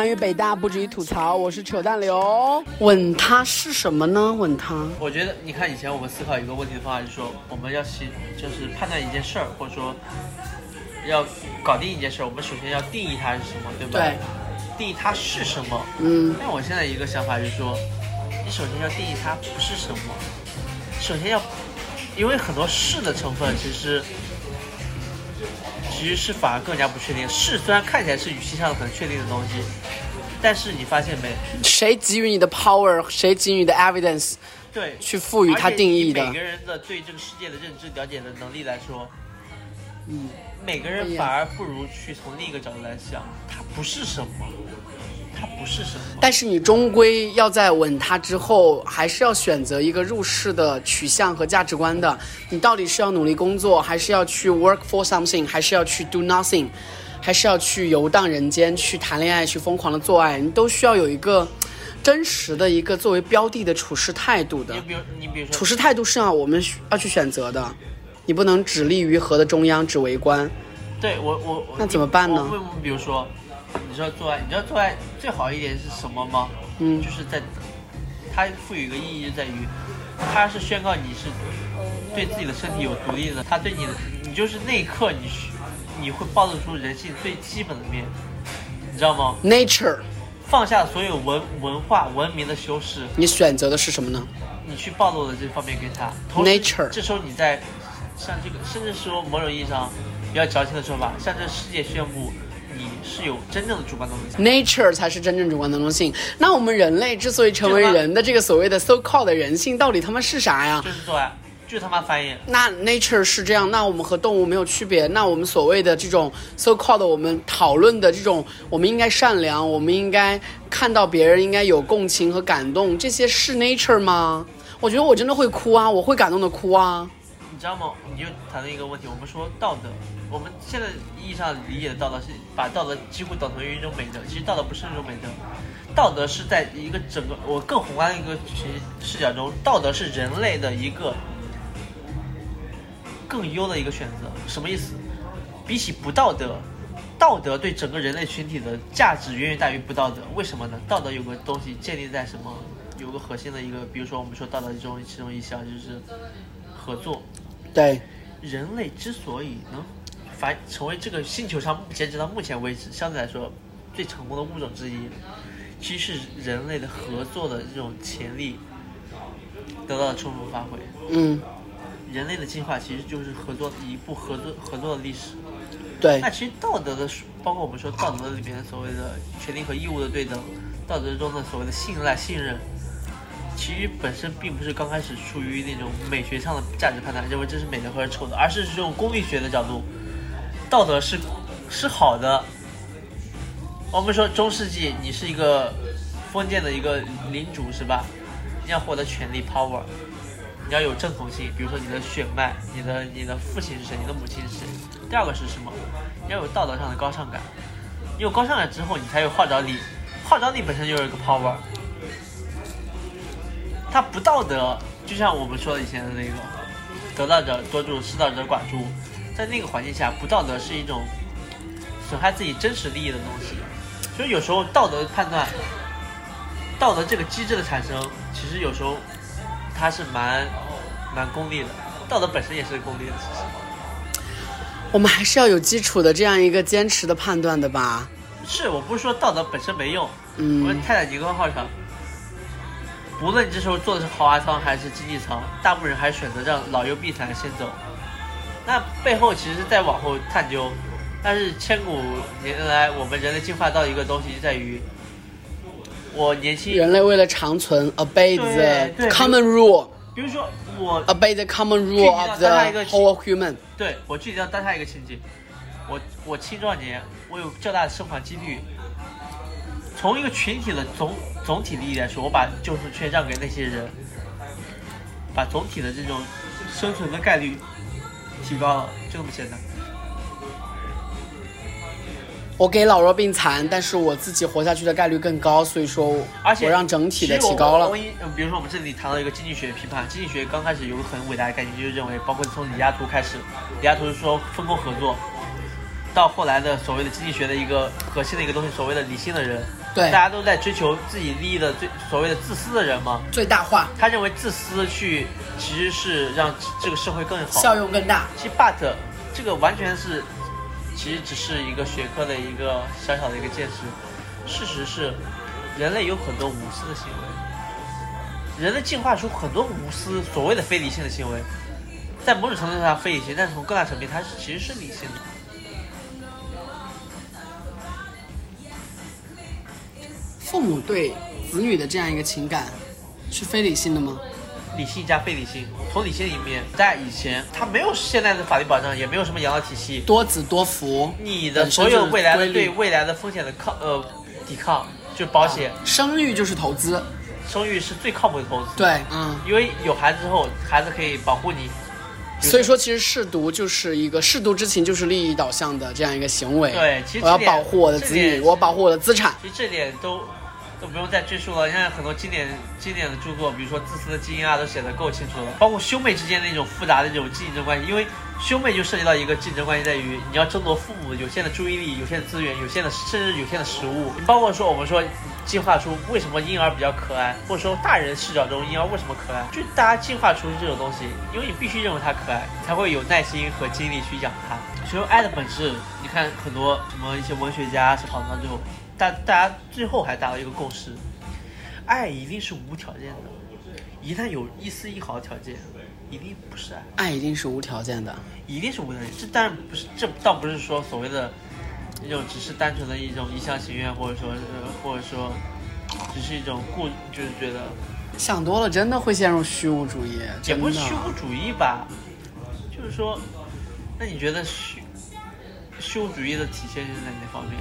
关于北大不止于吐槽，我是扯淡刘。吻他是什么呢？吻他，我觉得你看以前我们思考一个问题的方法，就是说我们要先就是判断一件事儿，或者说要搞定一件事儿，我们首先要定义它是什么，对吧？对。定义它是什么？嗯。但我现在一个想法就是说，你首先要定义它不是什么，首先要，因为很多是的成分其实。其实是反而更加不确定。是虽然看起来是语气上很确定的东西，但是你发现没？谁给予你的 power？谁给予你的 evidence？对，去赋予它定义的。每个人的对这个世界的认知、了解的能力来说，嗯，每个人反而不如去从另一个角度来想，它不是什么。它不是什么，但是你终归要在吻他之后，还是要选择一个入世的取向和价值观的。你到底是要努力工作，还是要去 work for something，还是要去 do nothing，还是要去游荡人间，去谈恋爱，去疯狂的做爱？你都需要有一个真实的一个作为标的的处事态度的。你比如，你比如说，处事态度是要我们要去选择的，你不能只立于河的中央，只围观。对我，我那怎么办呢？比如说。你知道做爱，你知道做爱最好一点是什么吗？嗯，就是在，它赋予一个意义就在于，它是宣告你是对自己的身体有独立的，它对你的，你就是那一刻你，你会暴露出人性最基本的面，你知道吗？Nature，放下所有文文化文明的修饰，你选择的是什么呢？你去暴露了这方面给他。Nature，这时候你在，像这个，甚至说某种意义上比较矫情的说法，向这个世界宣布。你是有真正的主观能动性，nature 才是真正主观能动性。那我们人类之所以成为人的这个所谓的 so called 的人性，到底他妈是啥呀？就是做爱，就他妈翻译。那 nature 是这样，那我们和动物没有区别。那我们所谓的这种 so called 我们讨论的这种，我们应该善良，我们应该看到别人应该有共情和感动，这些是 nature 吗？我觉得我真的会哭啊，我会感动的哭啊。你知道吗？你就谈论一个问题，我们说道德。我们现在意义上理解的道德是把道德几乎等同于一种美德，其实道德不是一种美德，道德是在一个整个我更宏观的一个视角中，道德是人类的一个更优的一个选择。什么意思？比起不道德，道德对整个人类群体的价值远远大于不道德。为什么呢？道德有个东西建立在什么？有个核心的一个，比如说我们说道德中其中一项就是合作。对，人类之所以能。发成为这个星球上截止到目前为止相对来说最成功的物种之一，其实是人类的合作的这种潜力得到了充分发挥。嗯，人类的进化其实就是合作一部合作合作的历史。对。那其实道德的，包括我们说道德里面所谓的权利和义务的对等，道德中的所谓的信赖信任，其实本身并不是刚开始出于那种美学上的价值判断，认为这是美的或者丑的，而是这种功利学的角度。道德是是好的。我们说中世纪，你是一个封建的一个领主是吧？你要获得权力 power，你要有正统性，比如说你的血脉，你的你的父亲是谁，你的母亲是谁。第二个是什么？你要有道德上的高尚感。你有高尚感之后，你才有号召力。号召力本身就是一个 power。它不道德，就像我们说以前的那个，得道者多助，失道者寡助。在那个环境下，不道德是一种损害自己真实利益的东西。所以有时候道德判断，道德这个机制的产生，其实有时候它是蛮蛮功利的。道德本身也是功利的。其实我们还是要有基础的这样一个坚持的判断的吧。是我不是说道德本身没用。嗯。我们泰坦尼克号上，不论你这时候坐的是豪华舱还是经济舱，大部分人还是选择让老幼病残先走。那背后其实再往后探究，但是千古年来我们人类进化到一个东西就在于，我年轻人类为了长存，obey the common rule。比如说我 obey the common rule of the whole human。对我具体到当下一个情景，我我青壮年，我有较大的生还几率。从一个群体的总总体利益来说，我把救赎权让给那些人，把总体的这种生存的概率。提高了，就这么简单。我给老弱病残，但是我自己活下去的概率更高，所以说，而且我让整体的提高了。比如说，我们这里谈到一个经济学批判，经济学刚开始有个很伟大的概念，就是认为，包括从李亚图开始，李亚图是说分工合作，到后来的所谓的经济学的一个核心的一个东西，所谓的理性的人，对大家都在追求自己利益的最所谓的自私的人吗。最大化，他认为自私去其实是让这个社会更好。效用更大。其实 but 这个完全是，其实只是一个学科的一个小小的一个见识。事实是，人类有很多无私的行为，人类进化出很多无私所谓的非理性的行为，在某种程度上非理性，但是从更大层面它是其实是理性的。父母对子女的这样一个情感是非理性的吗？理性加非理性，从理性里面，在以前他没有现在的法律保障，也没有什么养老体系，多子多福，你的所有未来的对未来的风险的抗呃抵抗，就保险、生育就是投资，生育是最靠谱的投资。对，嗯，因为有孩子之后，孩子可以保护你。所以说，其实舐犊就是一个舐犊之情，就是利益导向的这样一个行为。对，其实我要保护我的子女，我保护我的资产。其实这点都。都不用再赘述了，你看很多经典经典的著作，比如说《自私的基因》啊，都写的够清楚了。包括兄妹之间那种复杂的这种竞争关系，因为兄妹就涉及到一个竞争关系，在于你要争夺父母有限的注意力、有限的资源、有限的甚至有限的食物。包括说我们说进化出为什么婴儿比较可爱，或者说大人视角中婴儿为什么可爱，就大家进化出这种东西，因为你必须认为他可爱，才会有耐心和精力去养他。所以爱的本质，你看很多什么一些文学家是跑到最后。大大家最后还达到一个共识，爱一定是无条件的，一旦有一丝一毫的条件，一定不是爱。爱一定是无条件的，一定是无条件。这当然不是，这倒不是说所谓的那种只是单纯的一种一厢情愿，或者说，或者说，只是一种故，就是觉得想多了真的会陷入虚无主义。也不是虚无主义吧，就是说，那你觉得虚虚无主义的体现是在哪方面？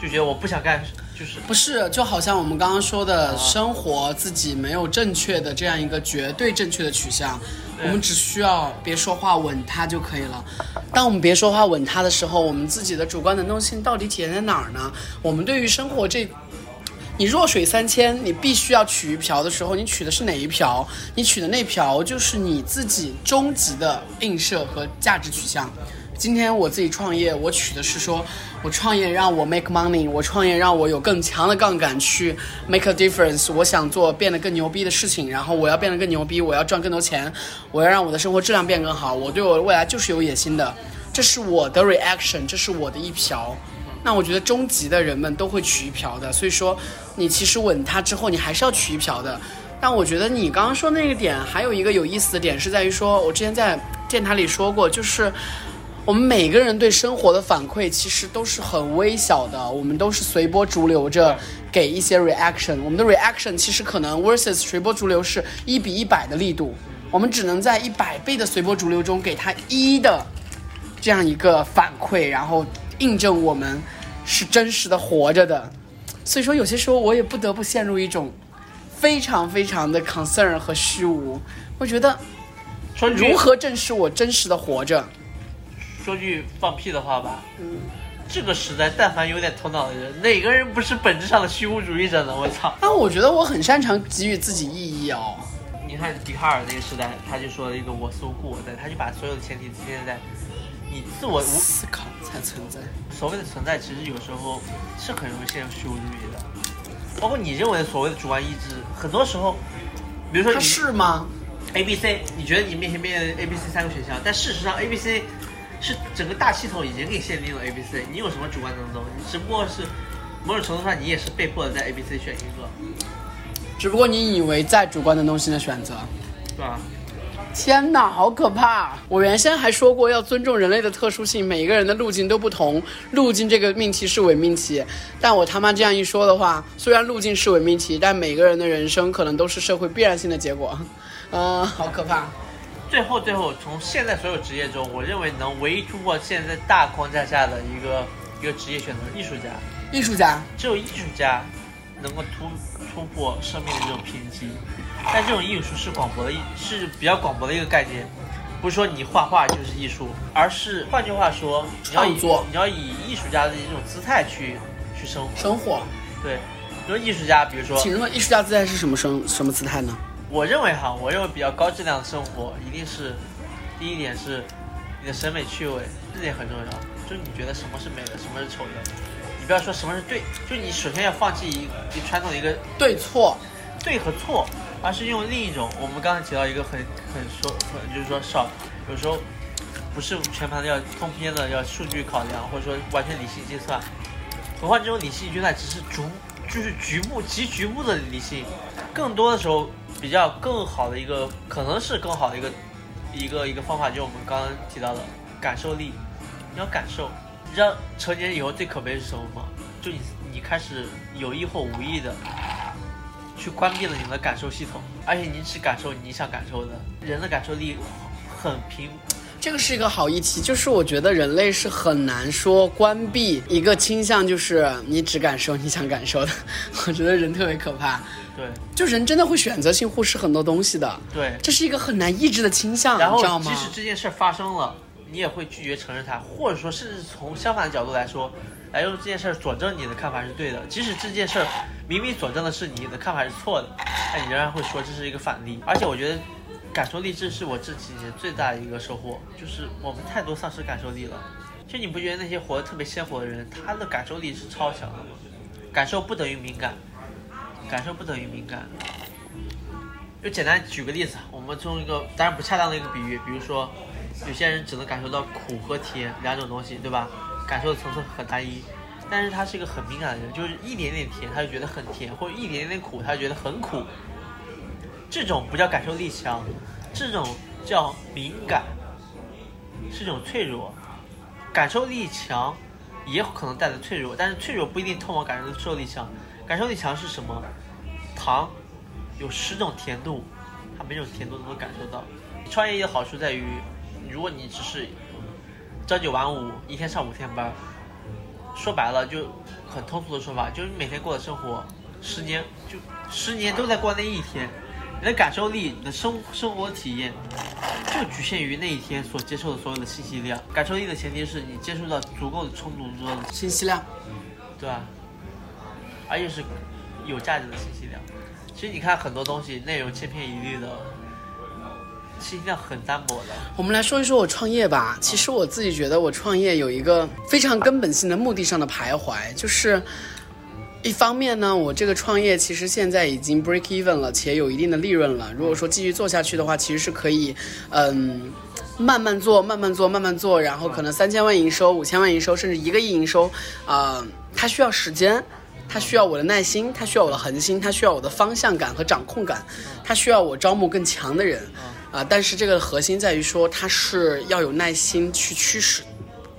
就觉得我不想干，就是不是就好像我们刚刚说的生活自己没有正确的这样一个绝对正确的取向，我们只需要别说话吻他就可以了。当我们别说话吻他的时候，我们自己的主观能动性到底体现在哪儿呢？我们对于生活这，你弱水三千，你必须要取一瓢的时候，你取的是哪一瓢？你取的那瓢就是你自己终极的映射和价值取向。今天我自己创业，我取的是说，我创业让我 make money，我创业让我有更强的杠杆去 make a difference。我想做变得更牛逼的事情，然后我要变得更牛逼，我要赚更多钱，我要让我的生活质量变更好。我对我的未来就是有野心的，这是我的 reaction，这是我的一瓢。那我觉得终极的人们都会取一瓢的，所以说你其实稳它之后，你还是要取一瓢的。但我觉得你刚刚说那个点还有一个有意思的点是在于说，我之前在电台里说过，就是。我们每个人对生活的反馈其实都是很微小的，我们都是随波逐流着给一些 reaction。我们的 reaction 其实可能 versus 随波逐流是一比一百的力度，我们只能在一百倍的随波逐流中给他一的这样一个反馈，然后印证我们是真实的活着的。所以说，有些时候我也不得不陷入一种非常非常的 concern 和虚无。我觉得，说如何正视我真实的活着？说句放屁的话吧，嗯，这个时代，但凡有点头脑的人，哪个人不是本质上的虚无主义者呢？我操！但我觉得我很擅长给予自己意义哦。你看笛卡尔那个时代，他就说了一个“我思故我在”，他就把所有的前提体现在你自我无思考才存在。所谓的存在，其实有时候是很容易陷入虚无主义的。包括你认为的所谓的主观意志，很多时候，比如说他是吗？A、B、C，你觉得你面前面 A、B、C 三个选项，但事实上 A、B、C。是整个大系统已经给限定了 A、B、C，你有什么主观能动？你只不过是某种程度上，你也是被迫的在 A、B、C 选一个。只不过你以为在主观能动性的选择，对吧？天哪，好可怕！我原先还说过要尊重人类的特殊性，每一个人的路径都不同，路径这个命题是伪命题。但我他妈这样一说的话，虽然路径是伪命题，但每个人的人生可能都是社会必然性的结果。嗯，好可怕。最后，最后，从现在所有职业中，我认为能唯一突破现在大框架下的一个一个职业选择，艺术家。艺术家，只有艺术家能够突突破生命的这种贫瘠。但这种艺术是广博的，是比较广博的一个概念，不是说你画画就是艺术，而是换句话说，你要以你要以艺术家的一种姿态去去生活。生活，对。比如艺术家，比如说，请问艺术家姿态是什么生什么姿态呢？我认为哈，我认为比较高质量的生活，一定是第一点是你的审美趣味，这点很重要。就是你觉得什么是美的，什么是丑的，你不要说什么是对，就你首先要放弃一一传统的一个对错，对和错，而是用另一种。我们刚才提到一个很很说，很就是说少，有时候不是全盘的要通篇的要数据考量，或者说完全理性计算。何况这种理性计算只是逐就是局部极局部的理性，更多的时候比较更好的一个可能是更好的一个一个一个方法，就是我们刚刚提到的感受力。你要感受，你知道成年以后最可悲是什么吗？就你你开始有意或无意的去关闭了你的感受系统，而且你只感受你想感受的。人的感受力很平，这个是一个好议题，就是我觉得人类是很难说关闭一个倾向，就是你只感受你想感受的。我觉得人特别可怕，对就人真的会选择性忽视很多东西的，对。这是一个很难抑制的倾向，然后你知道吗即？使这件事发生了，你也会拒绝承认它，或者说甚至从相反的角度来说，来用这件事佐证你的看法是对的。即使这件事明明佐证的是你的看法是错的，但你仍然会说这是一个反例。而且我觉得感受力这是我这几年最大的一个收获，就是我们太多丧失感受力了。就你不觉得那些活得特别鲜活的人，他的感受力是超强的吗？感受不等于敏感，感受不等于敏感。就简单举个例子，我们从一个当然不恰当的一个比喻，比如说，有些人只能感受到苦和甜两种东西，对吧？感受的层次很单一，但是他是一个很敏感的人，就是一点点甜他就觉得很甜，或者一点点苦他就觉得很苦。这种不叫感受力强，这种叫敏感，是一种脆弱。感受力强也可能带来脆弱，但是脆弱不一定通往感受力强。感受力强是什么？糖有十种甜度，它每种甜度都能感受到。创业的好处在于，如果你只是朝九晚五，一天上五天班，说白了就很通俗的说法，就是你每天过的生活，十年就十年都在过那一天，你的感受力、你的生生活体验就局限于那一天所接受的所有的信息量。感受力的前提是你接触到足够的、充足足够的信息量，对吧？而且是有价值的信息量。其实你看很多东西内容千篇一律的，信息量很单薄的。我们来说一说我创业吧。其实我自己觉得我创业有一个非常根本性的目的上的徘徊，就是一方面呢，我这个创业其实现在已经 break even 了，且有一定的利润了。如果说继续做下去的话，其实是可以，嗯。慢慢做，慢慢做，慢慢做，然后可能三千万营收、五千万营收，甚至一个亿营收，啊、它需要时间，它需要我的耐心，它需要我的恒心，它需要我的方向感和掌控感，它需要我招募更强的人，啊、但是这个核心在于说，它是要有耐心去驱使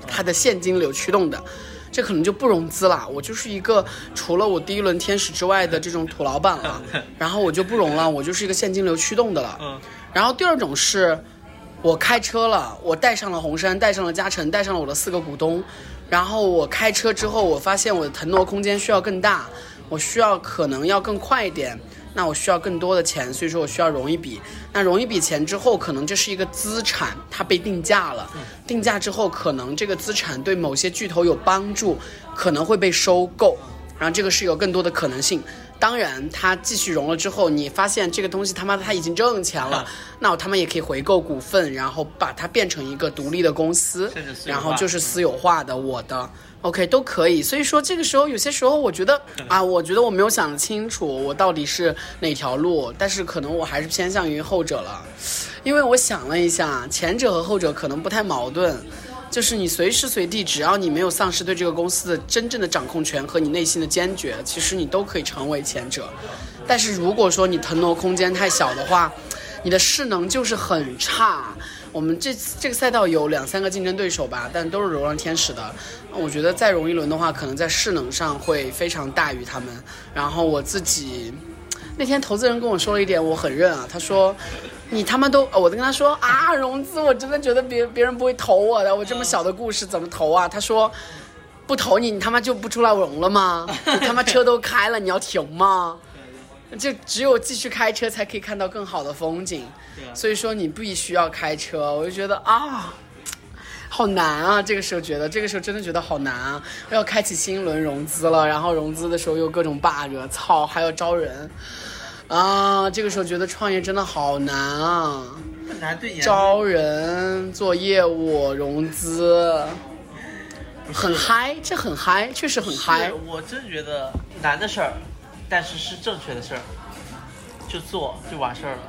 它的现金流驱动的。这可能就不融资了，我就是一个除了我第一轮天使之外的这种土老板了，然后我就不融了，我就是一个现金流驱动的了。嗯然后第二种是，我开车了，我带上了红杉，带上了嘉诚，带上了我的四个股东，然后我开车之后，我发现我的腾挪空间需要更大，我需要可能要更快一点，那我需要更多的钱，所以说我需要融一笔。那融一笔钱之后，可能这是一个资产，它被定价了，定价之后，可能这个资产对某些巨头有帮助，可能会被收购，然后这个是有更多的可能性。当然，它继续融了之后，你发现这个东西他妈的它已经挣钱了，那我他们也可以回购股份，然后把它变成一个独立的公司然后就是私有化的我的，OK 都可以。所以说这个时候有些时候我觉得啊，我觉得我没有想清楚我到底是哪条路，但是可能我还是偏向于后者了，因为我想了一下，前者和后者可能不太矛盾。就是你随时随地，只要你没有丧失对这个公司的真正的掌控权和你内心的坚决，其实你都可以成为前者。但是如果说你腾挪空间太小的话，你的势能就是很差。我们这这个赛道有两三个竞争对手吧，但都是流浪天使的。我觉得再融一轮的话，可能在势能上会非常大于他们。然后我自己那天投资人跟我说了一点，我很认啊。他说：“你他妈都……”我都跟他说啊，融资我真的觉得别别人不会投我的，我这么小的故事怎么投啊？他说：“不投你，你他妈就不出来融了吗？你他妈车都开了，你要停吗？”就只有继续开车才可以看到更好的风景，所以说你必须要开车。我就觉得啊，好难啊！这个时候觉得，这个时候真的觉得好难啊！要开启新一轮融资了，然后融资的时候又各种 bug，操，还要招人啊！这个时候觉得创业真的好难啊！难对你来说招人、做业务、融资，很嗨，这很嗨，确实很嗨。我真觉得难的事儿，但是是正确的事儿，就做就完事儿了。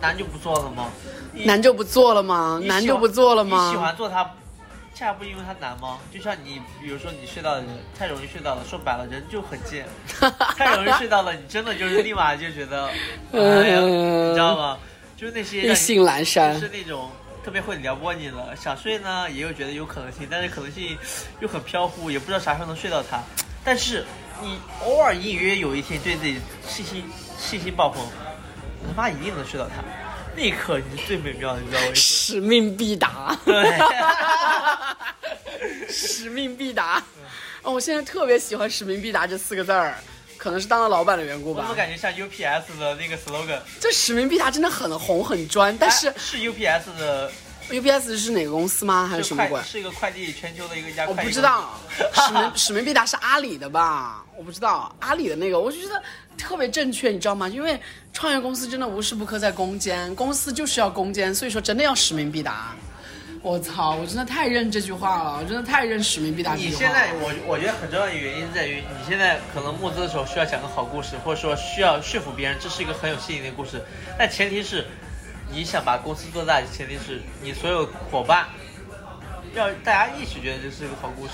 难 就不做了吗？你难就不做了吗？难就不做了吗你喜？欢做它，这还不因为它难吗？就像你，比如说你睡到的人太容易睡到了，说白了人就很贱，太容易睡到了，你真的就是立马就觉得，哎呀，你知道吗？就是那些让你意兴阑珊就是那种特别会撩拨你的，想睡呢也有觉得有可能性，但是可能性又很飘忽，也不知道啥时候能睡到他。但是你偶尔隐隐约约有一天对自己信心信心爆棚，我他妈一定能睡到他，那一刻你是最美妙的，你知道为什使命必达。么？对。使命必达。哦，我现在特别喜欢“使命必达”这四个字儿，可能是当了老板的缘故吧我怎么。感觉像 UPS 的那个 slogan？这“使命必达”真的很红很专，但是哎是 UPS 的，UPS 是哪个公司吗？还是是什么鬼快？是一个快递全球的一个一家我。不知道，使命使命必达是阿里的吧？我不知道阿里的那个，我就觉得特别正确，你知道吗？因为创业公司真的无时不刻在攻坚，公司就是要攻坚，所以说真的要使命必达。我操，我真的太认这句话了，我真的太认使命必达这句话。你现在，我我觉得很重要的原因在于，你现在可能募资的时候需要讲个好故事，或者说需要说服别人，这是一个很有吸引力的故事。但前提是，你想把公司做大，前提是你所有伙伴要大家一起觉得这是一个好故事。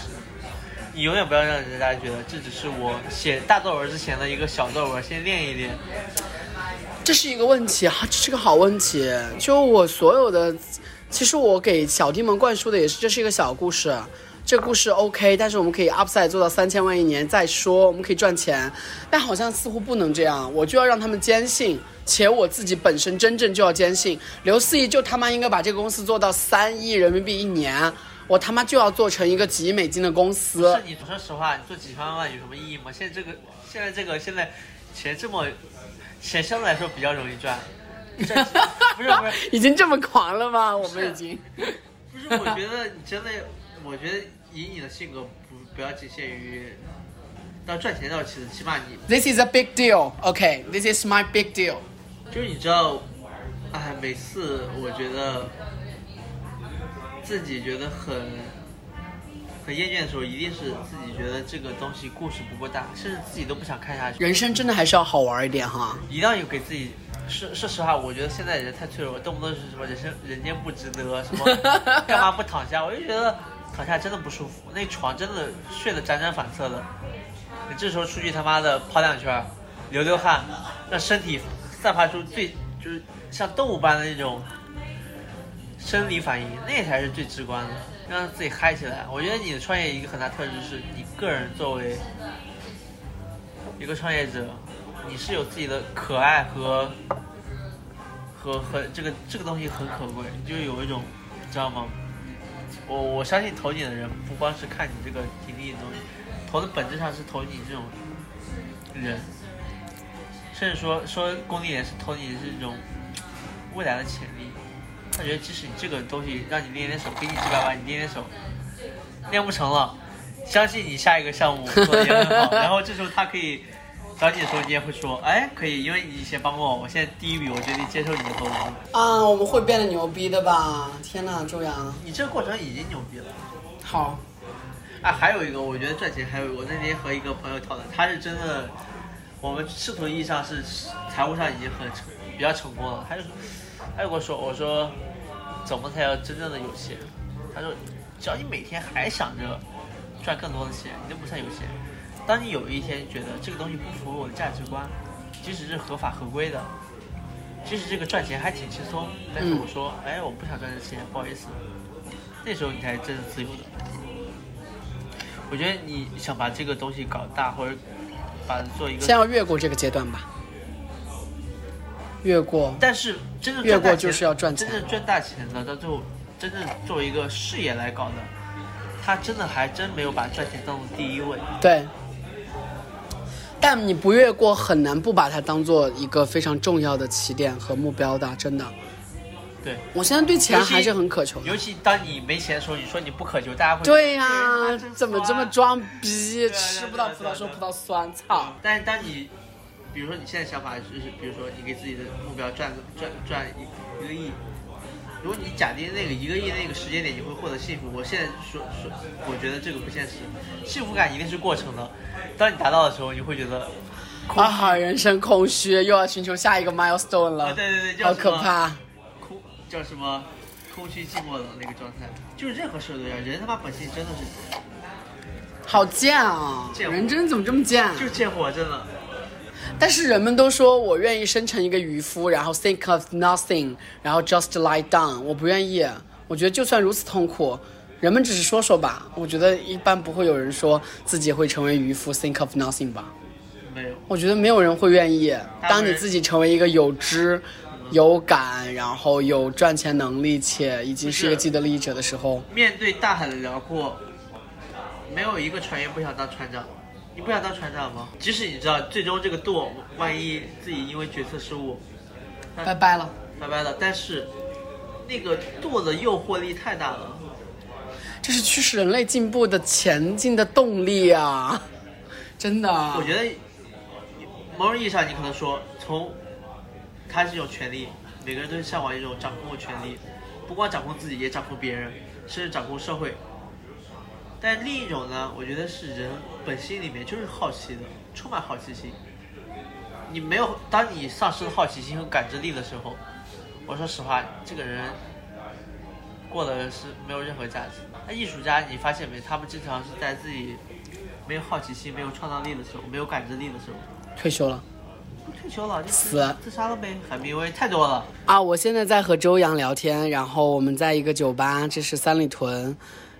你永远不要让人家觉得这只是我写大作文之前的一个小作文，先练一练。这是一个问题啊，这是个好问题。就我所有的，其实我给小弟们灌输的也是，这是一个小故事。这个故事 OK，但是我们可以 upside 做到三千万一年再说，我们可以赚钱。但好像似乎不能这样，我就要让他们坚信，且我自己本身真正就要坚信，刘思怡就他妈应该把这个公司做到三亿人民币一年，我他妈就要做成一个几亿美金的公司是。你说实话，你做几千万有什么意义吗？现在这个现在这个现在钱这么钱相对来说比较容易赚，赚不是不是 已经这么狂了吗？我们已经。不是，我觉得你真的，我觉得以你的性格不不要仅限于到赚钱到其次，起码你 This is a big deal. Okay, this is my big deal. 就是你知道，哎，每次我觉得自己觉得很很厌倦的时候，一定是自己觉得这个东西故事不够大，甚至自己都不想看下去。人生真的还是要好玩一点哈。一定要有给自己。说说实话，我觉得现在人太脆弱，动不动就是什么人生人间不值得，什么 干嘛不躺下？我就觉得躺下真的不舒服，那床真的睡得辗转反侧的。你这时候出去他妈的跑两圈，流流汗，让身体散发出最就是像动物般的那种生理反应，那才是最直观的，让自己嗨起来。我觉得你的创业一个很大特质是你个人作为一个创业者，你是有自己的可爱和和和这个这个东西很可贵，你就有一种，你知道吗？我我相信投你的人不光是看你这个体力的东西，投的本质上是投你这种人，甚至说说功利也是投你这种未来的潜力。他觉得即使你这个东西让你练练手，给你几百万，你练练手，练不成了，相信你下一个项目做的也很好，然后这时候他可以找你的时候，你也会说，哎，可以，因为你以前帮过我，我现在第一笔我决定接受你的投资。啊，我们会变得牛逼的吧？天哪，周洋，你这个过程已经牛逼了。好，啊，还有一个，我觉得赚钱还有我那天和一个朋友讨论，他是真的，我们世俗意义上是财务上已经很成比较成功了。他就他就跟我说，我说怎么才叫真正的有钱？他说，只要你每天还想着赚更多的钱，你就不算有钱。当你有一天觉得这个东西不符合我的价值观，即使是合法合规的，即使这个赚钱还挺轻松，但是嗯我说，哎，我不想赚这钱，不好意思，那时候你才是真正自由的。我觉得你想把这个东西搞大，或者把它做一个，先要越过这个阶段吧。越过，但是真正越过就是要赚钱真正赚大钱的，到最后真正作为一个事业来搞的，他真的还真没有把赚钱当做第一位。对。但你不越过，很难不把它当做一个非常重要的起点和目标的，真的。对，我现在对钱还是很渴求的。尤其当你没钱的时候，你说你不渴求，大家会对呀、怎么这么装逼？吃不到葡萄说葡萄酸，操！但是当你，比如说你现在想法就是，比如说你给自己的目标赚赚赚一一个亿，如果你假定那个一个亿那个时间点你会获得幸福，我现在说说，我觉得这个不现实。幸福感一定是过程的，当你达到的时候，你会觉得 啊，人生空虚，又要寻求下一个 milestone 了。啊，对对对，叫好可怕。空叫什么空虚寂寞的那个状态，就是任何事都一样，人他妈本性真的是好贱啊！贱人真怎么这么贱？就是贱货，真的。但是人们都说我愿意生成一个渔夫，然后 think of nothing，然后 just lie down。我不愿意，我觉得就算如此痛苦，人们只是说说吧。我觉得一般不会有人说自己会成为渔夫 think of nothing 吧。没有，我觉得没有人会愿意。当你自己成为一个有知、有感，然后有赚钱能力且已经是一个既得利益者的时候，面对大海的辽阔，没有一个船员不想当船长。你不想当船长吗？即使你知道最终这个舵，万一自己因为决策失误，拜拜了。拜拜了，但是那个舵的诱惑力太大了。这是驱使人类进步的前进的动力啊！真的。我觉得某种意义上，你可能说，从它是一种权利，每个人都是向往一种掌控的权利，不光掌控自己，也掌控别人，甚至掌控社会。但另一种呢，我觉得是人本心里面就是好奇的，充满好奇心。你没有，当你丧失了好奇心和感知力的时候，我说实话，这个人过的是没有任何价值。那艺术家，你发现没？他们经常是在自己没有好奇心、没有创造力的时候，没有感知力的时候，退休了退休了就死自杀了呗。海明威太多了，啊！我现在在和周洋聊天，然后我们在一个酒吧，这是三里屯。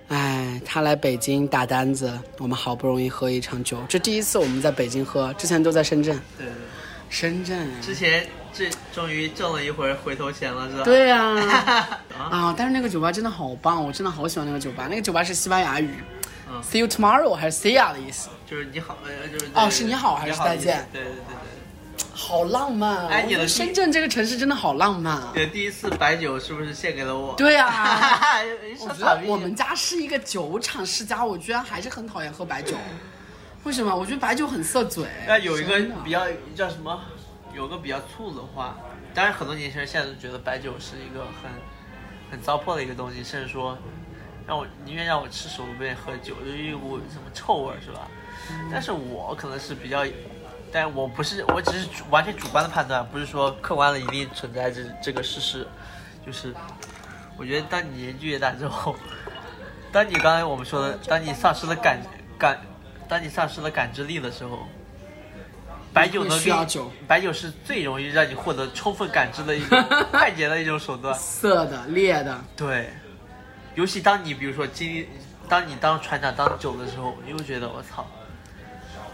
哎，他来北京打单子，我们好不容易喝一场酒，这第一次我们在北京喝，之前都在深圳。对对对。深圳，之前这终于挣了一回回头钱了，是吧？对呀、啊，啊！但是那个酒吧真的好棒，我真的好喜欢那个酒吧。那个酒吧是西班牙语、嗯 s e e you tomorrow 还是 see ya 的意思，就是你好，呃，就是哦是你好还是再见对对对对 好浪漫。哎你的深圳这个城市真的好浪漫。对。你的第一次白酒是不是献给了我？对啊，我 我觉得我们家是一个酒厂世家，我居然还是很讨厌喝白酒。为什么？我觉得白酒很涩嘴。那有一个比较叫什么？有个比较粗鲁的话，当然很多年轻人现在都觉得白酒是一个很很糟粕的一个东西，甚至说让我宁愿让我吃屎，我都不愿意喝酒，就一股什么臭味儿，是吧？但是我可能是比较，但我不是，我只是完全主观的判断，不是说客观的一定存在这这个事实，就是我觉得当你年纪越大之后，当你刚才我们说的，当你丧失了感感，当你丧失了感知力的时候。白酒能酒白酒是最容易让你获得充分感知的一种快捷的一种手段。涩的、烈的，对，尤其当你比如说经历，当你当船长当久的时候，你会觉得我操，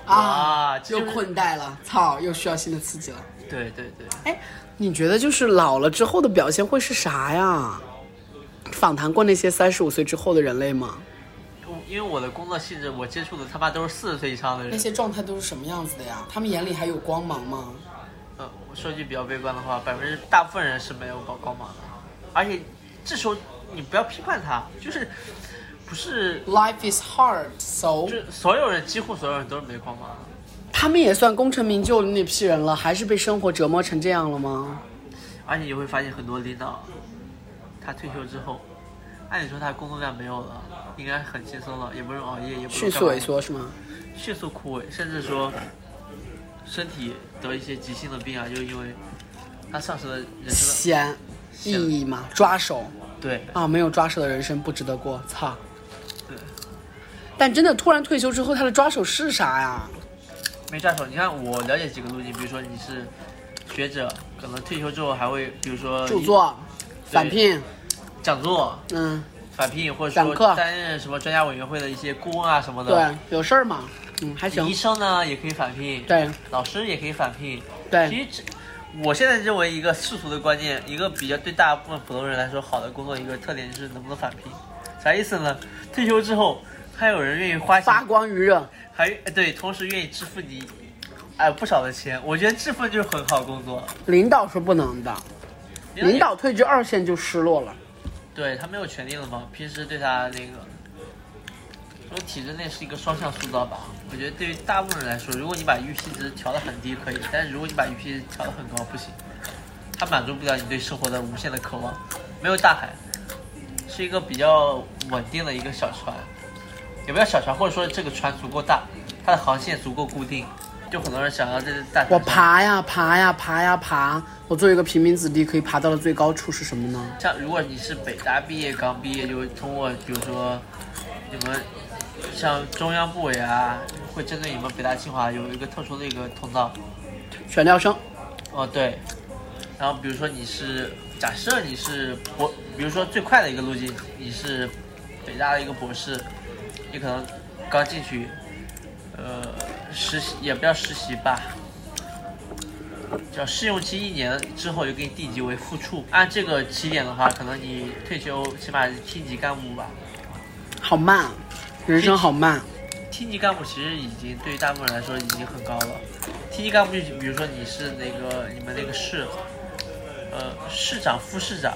啊，又困怠了，操，又需要新的刺激了。对对对，哎，你觉得就是老了之后的表现会是啥呀？访谈过那些三十五岁之后的人类吗？我因为我的工作性质，我接触的他妈都是四十岁以上的人。那些状态都是什么样子的呀？他们眼里还有光芒吗？呃，我说句比较悲观的话，百分之大部分人是没有高光芒的，而且这时候你不要批判他，就是不是 Life is hard, so 就所有人几乎所有人都是煤矿吗。他们也算功成名就的那批人了，还是被生活折磨成这样了吗？而且你会发现很多领导，他退休之后，按理说他工作量没有了，应该很轻松了，也不用熬夜，也不用迅速萎缩是吗？迅速枯萎，甚至说身体得一些急性的病啊，就是因为他丧失了人生的闲意义嘛，抓手对啊，没有抓手的人生不值得过，操！对但真的突然退休之后，他的抓手是啥呀？没抓手。你看我了解几个路径，比如说你是学者，可能退休之后还会，比如说著作、返聘，讲座、嗯，返聘，或者说担任什么专家委员会的一些顾问啊什么的。对，有事儿嘛，嗯，还行医，生呢也可以返聘，对老师也可以返聘。对其，实这，我现在认为一个世俗的观念，一个比较对大部分普通人来说好的工作，一个特点就是能不能返聘。啥意思呢？退休之后，还有人愿意花钱发，光余热，还对，同时愿意支付你，哎不少的钱。我觉得这份就是很好工作。领导是不能的，领导退居二线就失落了。对他没有权利了嘛，平时对他那个，说体制内是一个双向塑造吧。我觉得对于大部分人来说，如果你把预期值调得很低可以，但是如果你把预期值调得很高不行，它满足不了你对生活的无限的渴望。没有大海，是一个比较稳定的一个小船，也不叫小船，或者说这个船足够大，它的航线足够固定，就很多人想要在这大我。爬呀爬呀爬呀爬，我作为一个平民子弟，可以爬到的最高处是什么呢？像如果你是北大毕业刚毕业，就会通过比如说你们像中央部委啊，会针对你们北大清华有一个特殊的一个通道。选调生，哦，对。然后比如说你是假设你是博，比如说最快的一个路径，你是北大的一个博士，你可能刚进去，呃，实习也不叫实习吧，叫试用期一年之后就给你定级为副处。按这个起点的话，可能你退休起码是厅级干部吧。好慢，人生好慢。厅级干部其实已经对于大部分人来说已经很高了。厅级干部就比如说你是那个你们那个市，呃，市长、副市长，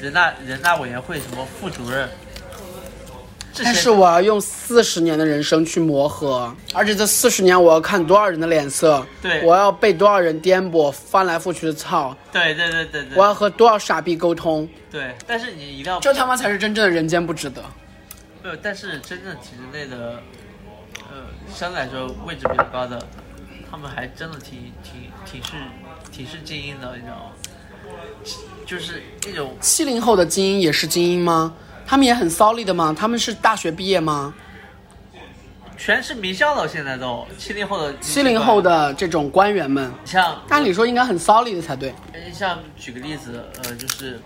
人大人大委员会什么副主任，但是我要用四十年的人生去磨合，而且这四十年我要看多少人的脸色，对我要被多少人颠簸、翻来覆去的操，对对对对对我要和多少傻逼沟通，对，但是你一定要这他妈才是真正的人间不值得。没有，但是真正体制内的，呃，相对来说位置比较高的，他们还真的挺挺挺是挺是精英的，你知道吗？就是那种七零后的精英也是精英吗？他们也很骚利的吗？他们是大学毕业吗？全是名校了，现在都七零后的七零后，的这种官员们，像按理说应该很骚利的才对。像举个例子，呃，就是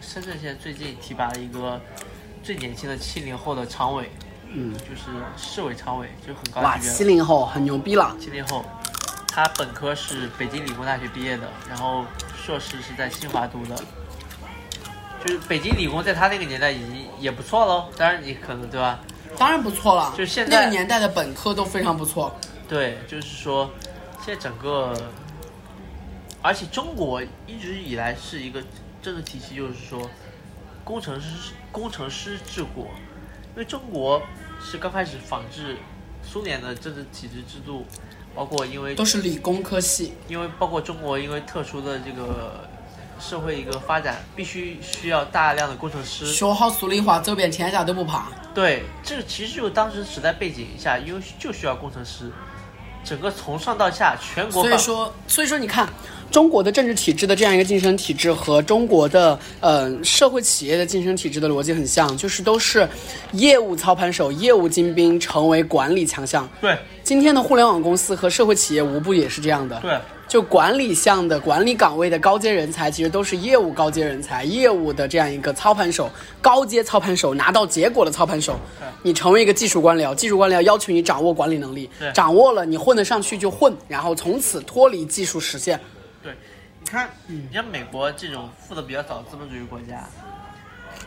深圳现在最近提拔了一个最年轻的七零后的常委，嗯，就是市委常委，就很高哇。七零后很牛逼了。七零后，他本科是北京理工大学毕业的，然后硕士是在清华读的。就是北京理工在他那个年代已经也不错喽，当然你可能对吧？当然不错了，就现在那个年代的本科都非常不错。对，就是说，现在整个，而且中国一直以来是一个政治体系，就是说，工程师工程师治国，因为中国是刚开始仿制苏联的政治体制制度，包括因为都是理工科系，因为包括中国因为特殊的这个社会一个发展，必须需要大量的工程师。学好数理化，走遍天下都不怕。对，这个其实就是当时时代背景下，因为就需要工程师，整个从上到下全国。所以说，所以说你看，中国的政治体制的这样一个晋升体制和中国的呃社会企业的晋升体制的逻辑很像，就是都是业务操盘手、业务精兵成为管理强项。对今天的互联网公司和社会企业无不也是这样的。对就管理项的管理岗位的高阶人才，其实都是业务高阶人才，业务的这样一个操盘手，高阶操盘手，拿到结果的操盘手。你成为一个技术官僚，技术官僚要求你掌握管理能力，掌握了你混得上去就混，然后从此脱离技术实现。对，你看，你像美国这种富的比较早的资本主义国家，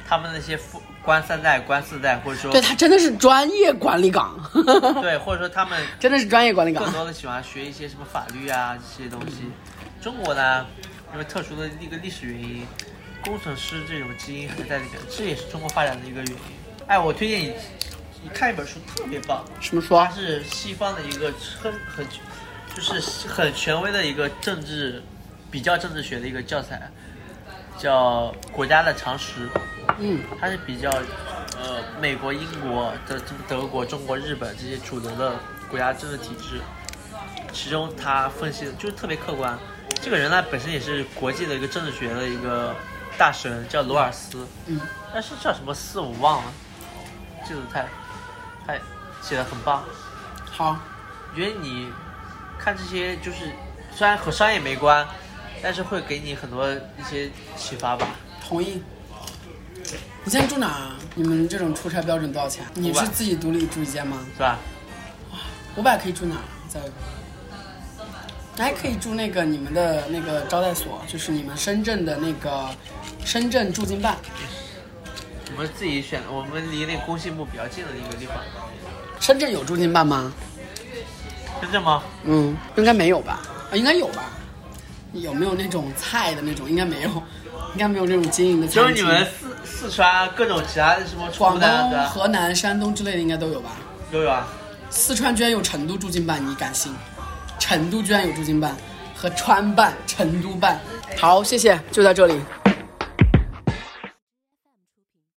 他们那些富官三代、官四代，或者说对他真的是专业管理岗 对，或者说他们真的是专业管理岗更。多的喜欢学一些什么法律啊这些东西。中国呢，因为特殊的一个历史原因，工程师这种基因还在里面，这也是中国发展的一个原因。哎，我推荐你，你看一本书特别棒，什么书它？是西方的一个很很，就是很权威的一个政治比较政治学的一个教材，叫《国家的常识》。嗯，它是比较呃美国、英国的德国、中国、日本这些主流的国家政治体制，其中他分析的就是特别客观。这个人呢本身也是国际的一个政治学的一个大神，叫罗尔斯，嗯，但是叫什么斯我忘了，记得太太写的很棒。好，我觉得你看这些就是虽然和商业没关，但是会给你很多一些启发吧。同意。你现在住哪啊？你们这种出差标准多少钱？你是自己独立住一间吗？是吧？五百可以住哪儿？在，还可以住那个你们的那个招待所，就是你们深圳的那个深圳驻京办。我们自己选，我们离那工信部比较近的一个地方。深圳有驻京办吗？深圳吗？嗯，应该没有吧？啊，应该有吧？有没有那种菜的那种？应该没有，应该没有那种经营的。就是你们四四川啊各种其他的什么广东、河南、山东之类的应该都有吧？都有啊。四川居然有成都驻京办，你敢信？成都居然有驻京办和川办、成都办。好，谢谢，就在这里。